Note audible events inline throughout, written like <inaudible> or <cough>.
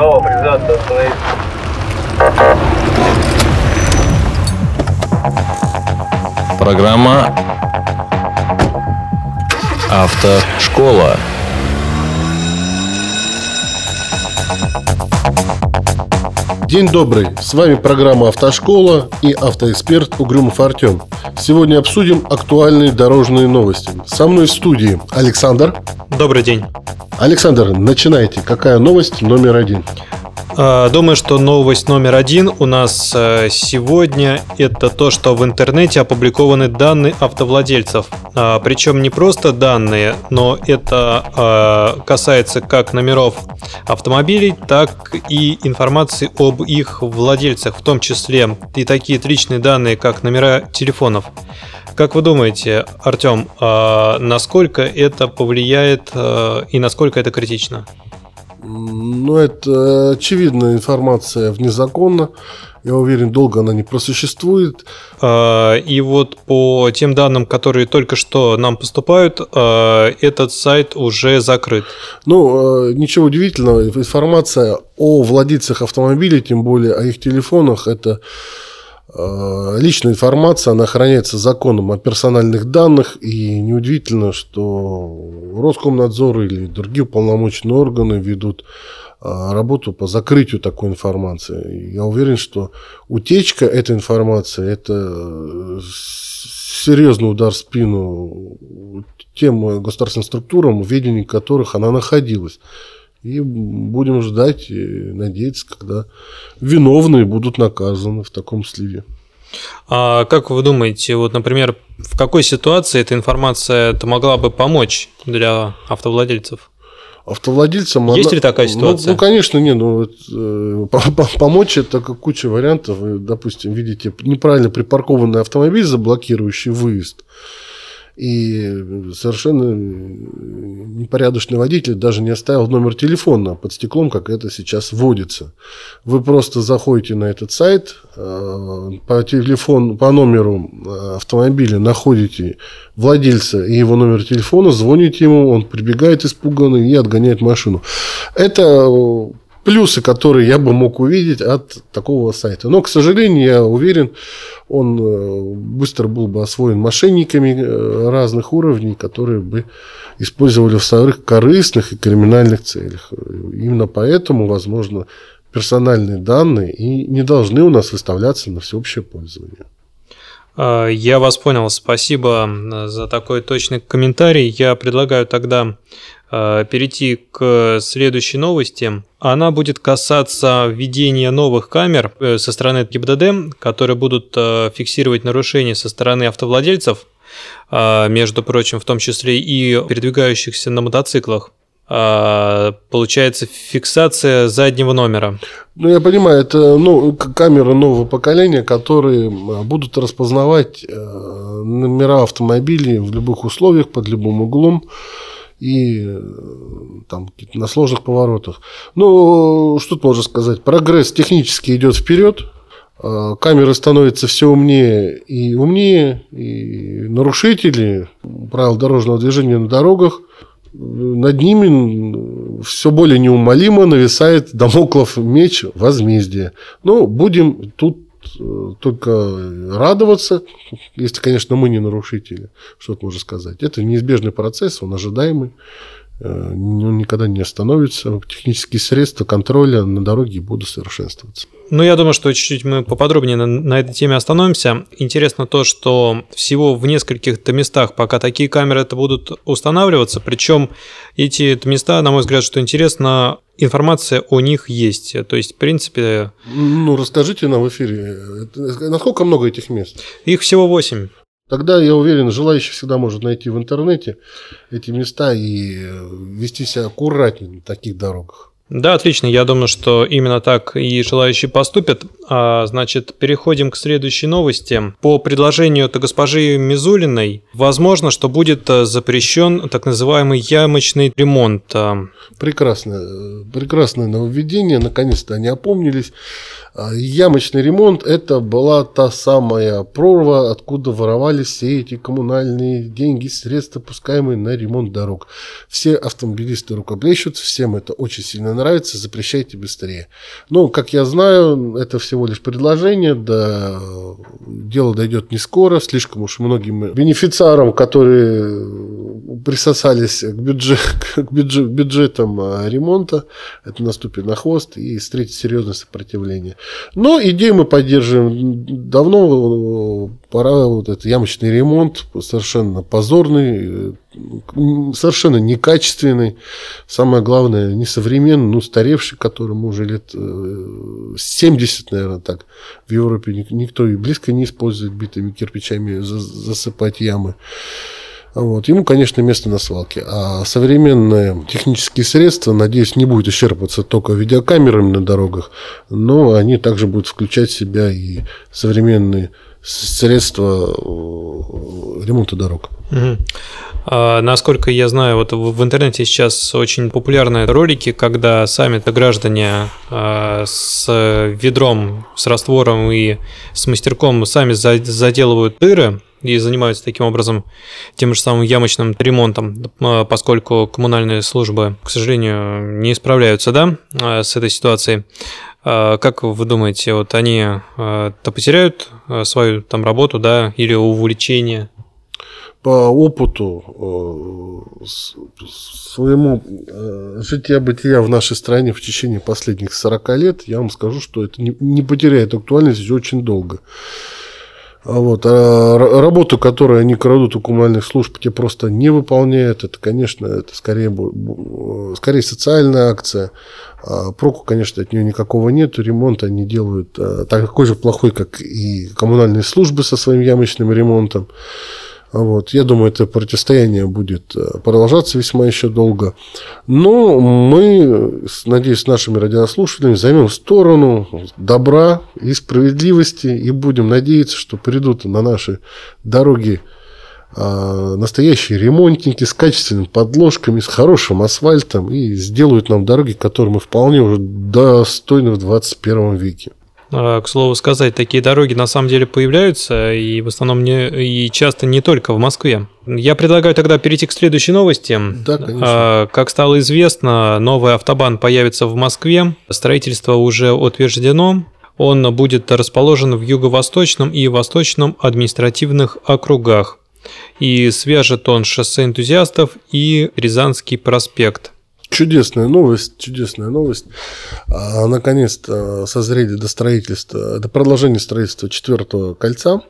Право, признаться, остановиться. Программа Автошкола. День добрый! С вами программа «Автошкола» и автоэксперт Угрюмов Артем. Сегодня обсудим актуальные дорожные новости. Со мной в студии Александр. Добрый день. Александр, начинайте. Какая новость номер один? А, думаю, что новость номер один у нас э, сегодня это то, что в интернете опубликованы данные автовладельцев. А, Причем не просто данные, но это а, касается как номеров автомобилей, так и информации об их владельцах, в том числе и такие личные данные, как номера телефонов. Как вы думаете, Артем, насколько это повлияет и насколько это критично? Ну, это очевидная информация внезаконна. Я уверен, долго она не просуществует. А, и вот по тем данным, которые только что нам поступают, а, этот сайт уже закрыт. Ну, а, ничего удивительного. Информация о владельцах автомобилей, тем более о их телефонах, это личная информация, она охраняется законом о персональных данных, и неудивительно, что Роскомнадзор или другие уполномоченные органы ведут э, работу по закрытию такой информации. Я уверен, что утечка этой информации – это э, серьезный удар в спину тем государственным структурам, в ведении которых она находилась. И будем ждать и надеяться, когда виновные будут наказаны в таком сливе. А как вы думаете, вот, например, в какой ситуации эта информация -то могла бы помочь для автовладельцев? Автовладельцам... Есть она... ли такая ну, ситуация? Ну, ну конечно, нет. Ну, э, <laughs> помочь это как куча вариантов. Вы, допустим, видите неправильно припаркованный автомобиль, заблокирующий выезд. И совершенно непорядочный водитель даже не оставил номер телефона под стеклом, как это сейчас вводится. Вы просто заходите на этот сайт, э, по телефону, по номеру э, автомобиля находите владельца и его номер телефона, звоните ему, он прибегает испуганный и отгоняет машину. Это плюсы, которые я бы мог увидеть от такого сайта. Но, к сожалению, я уверен, он э, быстро был бы освоен мошенниками э, разных уровней, которые бы использовали в своих корыстных и криминальных целях. Именно поэтому, возможно, персональные данные и не должны у нас выставляться на всеобщее пользование. А, я вас понял, спасибо за такой точный комментарий. Я предлагаю тогда Э, перейти к следующей новости. Она будет касаться введения новых камер э, со стороны ГИБДД, которые будут э, фиксировать нарушения со стороны автовладельцев, между прочим, в том числе и передвигающихся на мотоциклах получается фиксация заднего номера. Ну, я понимаю, это ну, камеры нового поколения, которые будут распознавать номера автомобилей в любых условиях, под любым углом и э, там на сложных поворотах. Ну, что тут можно сказать? Прогресс технически идет вперед, а, камеры становятся все умнее и умнее, и нарушители правил дорожного движения на дорогах над ними все более неумолимо нависает домоклов меч возмездия. Ну, будем тут Э, только радоваться, если, конечно, мы не нарушители, что тут можно сказать. Это неизбежный процесс, он ожидаемый, э, он никогда не остановится. Технические средства контроля на дороге будут совершенствоваться. Ну, я думаю, что чуть-чуть мы поподробнее на, на этой теме остановимся. Интересно то, что всего в нескольких-то местах пока такие камеры это будут устанавливаться, причем эти места, на мой взгляд, что интересно, информация о них есть. То есть, в принципе... Ну, расскажите нам в эфире, насколько много этих мест? Их всего 8. Тогда, я уверен, желающий всегда может найти в интернете эти места и вести себя аккуратнее на таких дорогах. Да, отлично. Я думаю, что именно так и желающие поступят. А, значит, переходим к следующей новости. По предложению госпожи Мизулиной, возможно, что будет э, запрещен так называемый ямочный ремонт. Прекрасное, прекрасное нововведение. Наконец-то они опомнились. А ямочный ремонт – это была та самая прорва, откуда воровались все эти коммунальные деньги, средства, пускаемые на ремонт дорог. Все автомобилисты рукоплещут, всем это очень сильно нравится, запрещайте быстрее. Но, как я знаю, это всего лишь предложение, да дело дойдет не скоро, слишком уж многим бенефициарам, которые присосались к, бюджет, <laughs> к бюджет, бюджетам а, ремонта, это наступит на хвост и встретит серьезное сопротивление. Но идею мы поддерживаем давно. Пора вот этот ямочный ремонт, совершенно позорный, совершенно некачественный, самое главное, несовременный, ну, старевший, которому уже лет 70, э, наверное, так. В Европе никто и близко не использует битыми кирпичами засыпать ямы. Вот. Ему, конечно, место на свалке. А современные технические средства, надеюсь, не будут исчерпываться только видеокамерами на дорогах, но они также будут включать в себя и современные средства э, ремонта дорог. Угу. А, насколько я знаю, вот в интернете сейчас очень популярны ролики, когда сами граждане а, с ведром, с раствором и с мастерком сами заделывают дыры и занимаются таким образом тем же самым ямочным ремонтом, а, поскольку коммунальные службы, к сожалению, не справляются да, с этой ситуацией. Как вы думаете, вот они то потеряют свою там работу, да, или увлечение? по опыту э, своему э, жития-бытия в нашей стране в течение последних 40 лет, я вам скажу, что это не потеряет актуальность очень долго. А вот. А работу, которую они крадут у коммунальных служб, те просто не выполняют. Это, конечно, это скорее, скорее социальная акция. А проку, конечно, от нее никакого нет. Ремонт они делают а, такой же плохой, как и коммунальные службы со своим ямочным ремонтом. Вот. Я думаю, это противостояние будет э, продолжаться весьма еще долго. Но мы, надеюсь, с нашими радиослушателями займем сторону добра и справедливости и будем надеяться, что придут на наши дороги а, настоящие ремонтники с качественными подложками, с хорошим асфальтом и сделают нам дороги, которые мы вполне уже достойны в 21 веке. А, к слову сказать, такие дороги на самом деле появляются, и в основном не, и часто не только в Москве. Я предлагаю тогда перейти к следующей новости. Да, конечно. А, как стало известно, новый автобан появится в Москве. Строительство уже утверждено. Он будет расположен в юго-восточном и восточном административных округах. И свяжет он шоссе энтузиастов и Рязанский проспект – Чудесная новость, чудесная новость. А, наконец-то созрели до строительства, до продолжения строительства четвертого кольца.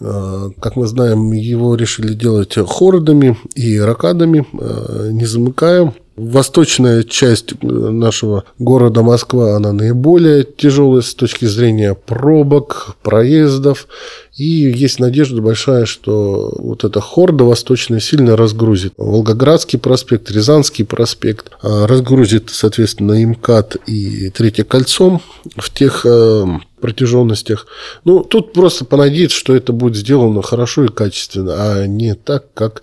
А, как мы знаем, его решили делать хордами и ракадами, а, не замыкая. Восточная часть нашего города Москва, она наиболее тяжелая с точки зрения пробок, проездов. И есть надежда большая, что вот эта хорда восточная сильно разгрузит. Волгоградский проспект, Рязанский проспект, а, разгрузит, соответственно, ИМКАД и Третье кольцо в тех э, протяженностях. Ну, тут просто понадеяться, что это будет сделано хорошо и качественно, а не так, как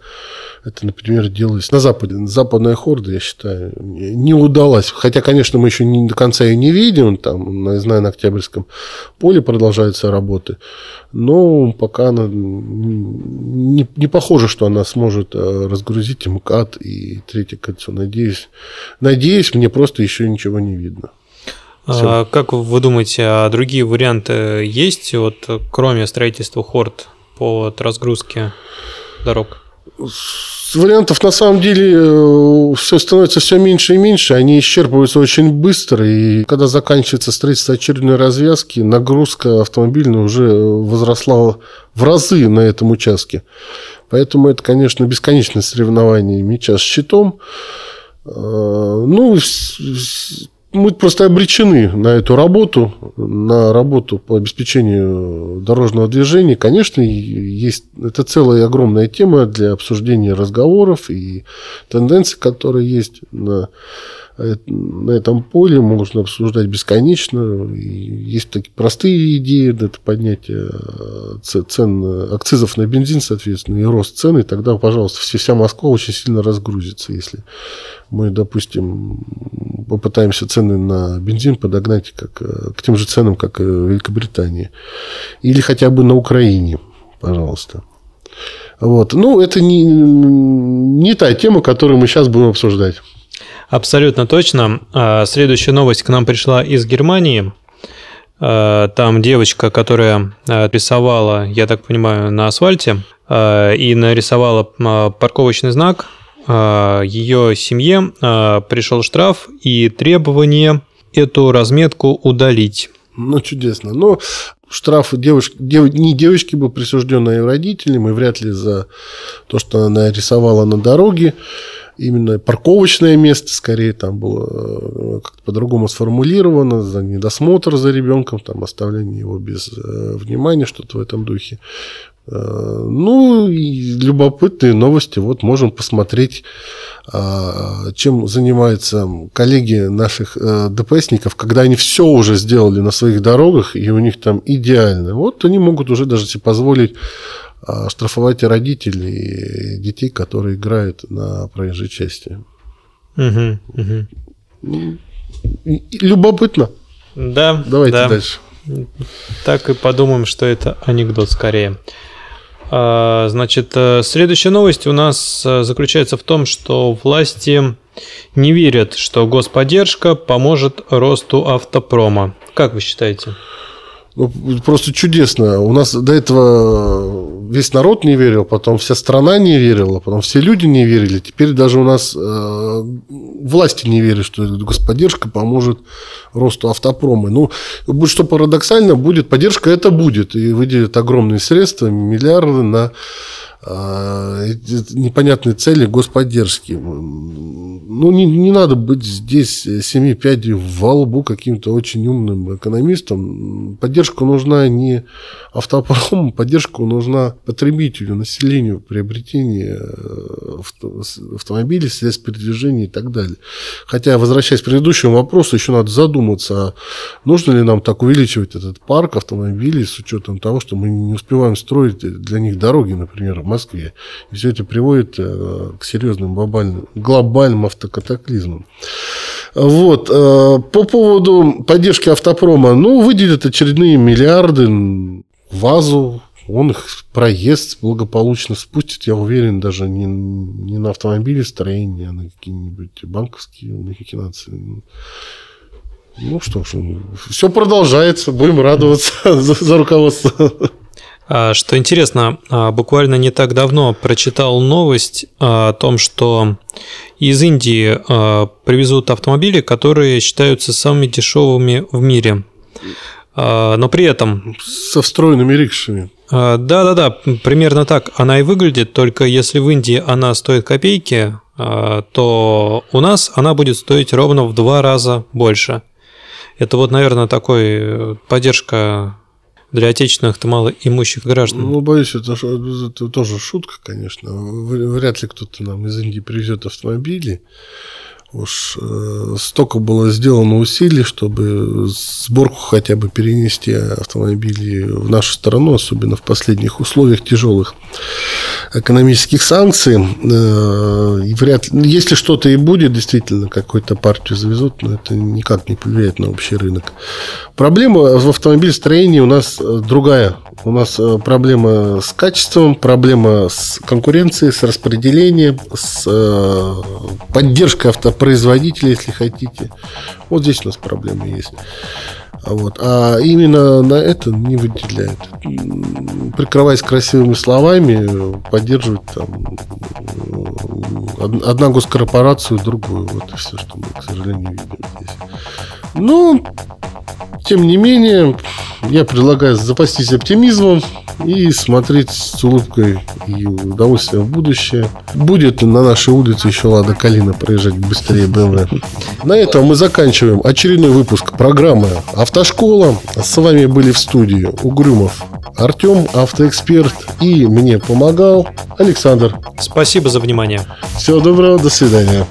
это, например, делалось на Западе. Западная хорда, я считаю, не удалась. Хотя, конечно, мы еще не до конца ее не видим. Там, я знаю, на Октябрьском поле продолжаются работы. Но пока она не, не похоже, что она сможет э, разгрузить МКАД и третье кольцо. Надеюсь, надеюсь, мне просто еще ничего не видно. А, как вы думаете, а другие варианты есть, вот, кроме строительства хорд по разгрузке дорог? Вариантов на самом деле э, все становится все меньше и меньше, они исчерпываются очень быстро, и когда заканчивается строительство очередной развязки, нагрузка автомобильная уже возросла в разы на этом участке. Поэтому это, конечно, бесконечное соревнование мяча с щитом. Э, ну, мы просто обречены на эту работу, на работу по обеспечению дорожного движения. Конечно, есть это целая огромная тема для обсуждения разговоров и тенденций, которые есть на э, на этом поле можно обсуждать бесконечно. Есть такие простые идеи, это поднятие э, цен, акцизов на бензин, соответственно, и рост цены, и тогда, пожалуйста, вся Москва очень сильно разгрузится, если мы, допустим, попытаемся цены на бензин подогнать как, к тем же ценам, как в Великобритании. Или хотя бы на Украине, пожалуйста. Вот. Ну, это не, не та тема, которую мы сейчас будем обсуждать. Абсолютно точно. А, следующая новость к нам пришла из Германии. А, там девочка, которая а, рисовала, я так понимаю, на асфальте и нарисовала парковочный знак. Ее семье пришел штраф и требование эту разметку удалить. Ну, чудесно. Но штрафы девушки, дев, не девочки бы присужден, а ее родителям, и вряд ли за то, что она рисовала на дороге. Именно парковочное место, скорее, там было э, как-то по-другому сформулировано, за недосмотр за ребенком, там оставление его без э, внимания, что-то в этом духе. Э, ну, и любопытные новости. Вот можем посмотреть а, чем занимаются коллеги наших ДПСников, когда они все уже сделали на своих дорогах, и у них там идеально. Вот они могут уже даже себе позволить а, штрафовать родителей детей, которые играют на проезжей части. Угу, угу. Любопытно. Да. Давайте да. дальше. Так и подумаем, что это анекдот скорее. А, значит, э, следующая новость у нас э, заключается в том, что власти не верят, что господдержка поможет росту автопрома. Как вы считаете? Ну, просто чудесно. У нас до этого весь народ не верил, потом вся страна не верила, потом все люди не верили. Теперь даже у нас э, власти не верят, что господдержка поможет росту автопрома. Ну, что парадоксально, будет поддержка, это будет. И выделят огромные средства, миллиарды на непонятные цели господдержки. Ну, не, не надо быть здесь семи пядей во лбу каким-то очень умным экономистом. Поддержка нужна не автопрому, поддержка нужна потребителю, населению, приобретению э, автомобилей, средств передвижения и так далее. Хотя, возвращаясь к предыдущему вопросу, еще надо задуматься, а нужно ли нам так увеличивать этот парк автомобилей с учетом того, что мы не успеваем строить для них дороги, например, Москве. И все это приводит э, к серьезным глобальным, глобальным автокатаклизмам. Вот. Э, по поводу поддержки автопрома, ну, выделят очередные миллиарды вазу, он их проезд благополучно спустит, я уверен, даже не, не на автомобиле строение, а на какие-нибудь банковские махинации. Ну что ж, все продолжается, будем радоваться <laughs> за, за руководство. А, что интересно, а, буквально не так давно прочитал новость а, о том, что из Индии привезут автомобили, которые считаются самыми дешевыми в мире. Но при этом... Со встроенными рикшами. Да-да-да, примерно так она и выглядит, только если в Индии она стоит копейки, то у нас она будет стоить ровно в два раза больше. Это вот, наверное, такой э, поддержка для отечественных-то малоимущих граждан. Ну, боюсь, это, это тоже шутка, конечно. Вряд ли кто-то нам из Индии привезет автомобили. Уж э, столько было сделано усилий, чтобы сборку хотя бы перенести автомобили в нашу страну, особенно в последних условиях тяжелых экономических санкций. Э, и вряд ли, если что-то и будет, действительно, какую-то партию завезут, но это никак не повлияет на общий рынок. Проблема в автомобильстроении у нас э, другая. У нас э, проблема с качеством, проблема с конкуренцией, с распределением, с поддержкой автопроизводителей, если хотите. Вот здесь у нас проблемы есть. Вот. А именно на это не выделяют. Прикрываясь красивыми словами, поддерживать там одна госкорпорацию, другую. Вот и все, что мы, к сожалению, видим здесь. Ну, тем не менее, я предлагаю запастись оптимизмом и смотреть с улыбкой и удовольствием в будущее. Будет на нашей улице еще Лада Калина проезжать быстрее BMW. На этом мы заканчиваем очередной выпуск программы Автошкола. С вами были в студии Угрюмов Артем, автоэксперт, и мне помогал Александр. Спасибо за внимание. Всего доброго, до свидания.